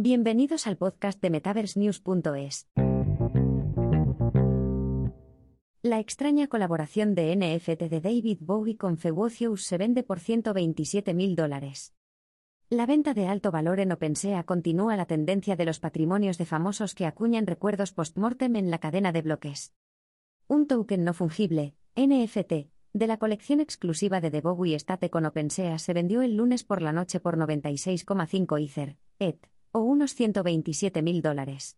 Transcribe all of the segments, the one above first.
Bienvenidos al podcast de MetaverseNews.es. La extraña colaboración de NFT de David Bowie con Fewocious se vende por 127 mil dólares. La venta de alto valor en OpenSea continúa la tendencia de los patrimonios de famosos que acuñan recuerdos post-mortem en la cadena de bloques. Un token no fungible, NFT, de la colección exclusiva de The Bowie Estate con OpenSea se vendió el lunes por la noche por 96,5 Ether, ETH, unos 127 mil dólares.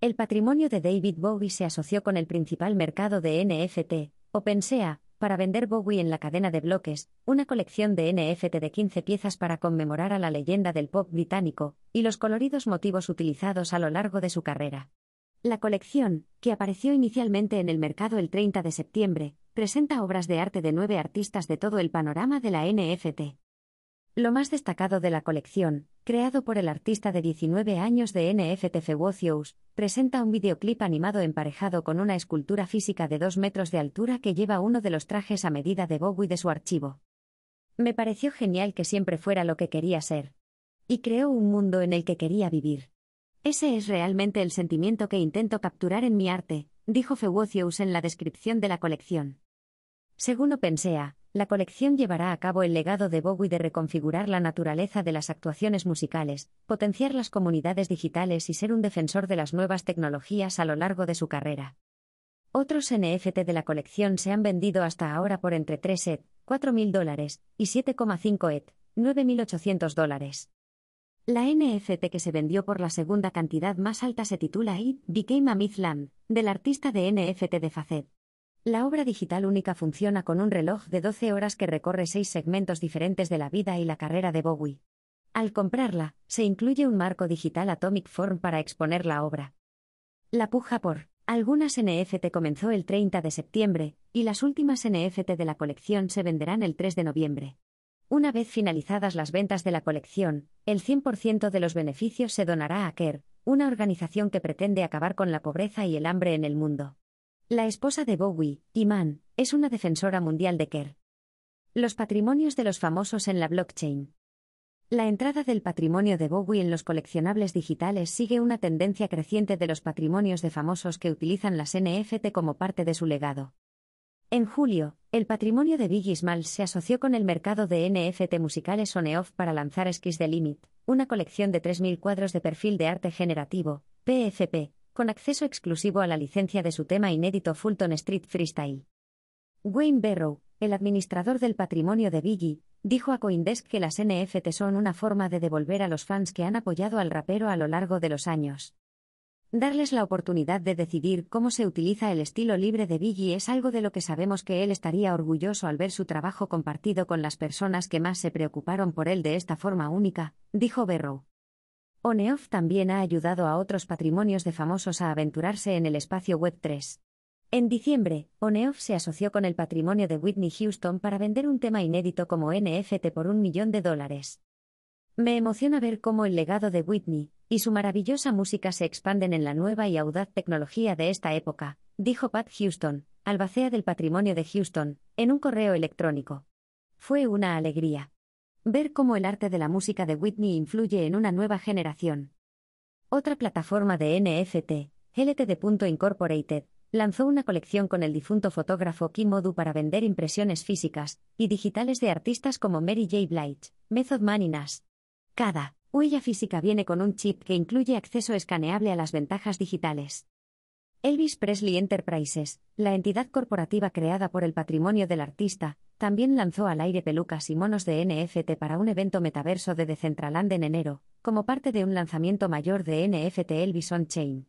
El patrimonio de David Bowie se asoció con el principal mercado de NFT, OpenSea, para vender Bowie en la cadena de bloques, una colección de NFT de 15 piezas para conmemorar a la leyenda del pop británico, y los coloridos motivos utilizados a lo largo de su carrera. La colección, que apareció inicialmente en el mercado el 30 de septiembre, presenta obras de arte de nueve artistas de todo el panorama de la NFT. Lo más destacado de la colección, creado por el artista de 19 años de NFT Fewocious, presenta un videoclip animado emparejado con una escultura física de 2 metros de altura que lleva uno de los trajes a medida de Bowie de su archivo. Me pareció genial que siempre fuera lo que quería ser. Y creó un mundo en el que quería vivir. Ese es realmente el sentimiento que intento capturar en mi arte, dijo Fewocious en la descripción de la colección. Según OpenSea, la colección llevará a cabo el legado de Bowie de reconfigurar la naturaleza de las actuaciones musicales, potenciar las comunidades digitales y ser un defensor de las nuevas tecnologías a lo largo de su carrera. Otros NFT de la colección se han vendido hasta ahora por entre 3 ETH, 4.000 dólares, y 7,5 ETH, 9.800 dólares. La NFT que se vendió por la segunda cantidad más alta se titula It Became a Mythland, del artista de NFT de Facet. La obra digital única funciona con un reloj de 12 horas que recorre seis segmentos diferentes de la vida y la carrera de Bowie. Al comprarla, se incluye un marco digital Atomic Form para exponer la obra. La puja por algunas NFT comenzó el 30 de septiembre, y las últimas NFT de la colección se venderán el 3 de noviembre. Una vez finalizadas las ventas de la colección, el 100% de los beneficios se donará a CARE, una organización que pretende acabar con la pobreza y el hambre en el mundo. La esposa de Bowie, Iman, es una defensora mundial de Kerr. Los patrimonios de los famosos en la blockchain. La entrada del patrimonio de Bowie en los coleccionables digitales sigue una tendencia creciente de los patrimonios de famosos que utilizan las NFT como parte de su legado. En julio, el patrimonio de Biggie Smalls se asoció con el mercado de NFT musicales Oneoff para lanzar Skis the Limit, una colección de 3.000 cuadros de perfil de arte generativo, PFP, con acceso exclusivo a la licencia de su tema inédito Fulton Street Freestyle. Wayne Barrow, el administrador del patrimonio de Biggie, dijo a Coindesk que las NFT son una forma de devolver a los fans que han apoyado al rapero a lo largo de los años. Darles la oportunidad de decidir cómo se utiliza el estilo libre de Biggie es algo de lo que sabemos que él estaría orgulloso al ver su trabajo compartido con las personas que más se preocuparon por él de esta forma única, dijo Barrow. Oneoff también ha ayudado a otros patrimonios de famosos a aventurarse en el espacio Web 3. En diciembre, Oneoff se asoció con el patrimonio de Whitney Houston para vender un tema inédito como NFT por un millón de dólares. Me emociona ver cómo el legado de Whitney y su maravillosa música se expanden en la nueva y audaz tecnología de esta época, dijo Pat Houston, albacea del patrimonio de Houston, en un correo electrónico. Fue una alegría. Ver cómo el arte de la música de Whitney influye en una nueva generación. Otra plataforma de NFT, LTD.Incorporated, lanzó una colección con el difunto fotógrafo Kim Odu para vender impresiones físicas y digitales de artistas como Mary J. Blige, Method Man y Nas. Cada huella física viene con un chip que incluye acceso escaneable a las ventajas digitales. Elvis Presley Enterprises, la entidad corporativa creada por el patrimonio del artista, también lanzó al aire pelucas y monos de NFT para un evento metaverso de Decentraland en enero, como parte de un lanzamiento mayor de NFT Elvis On Chain.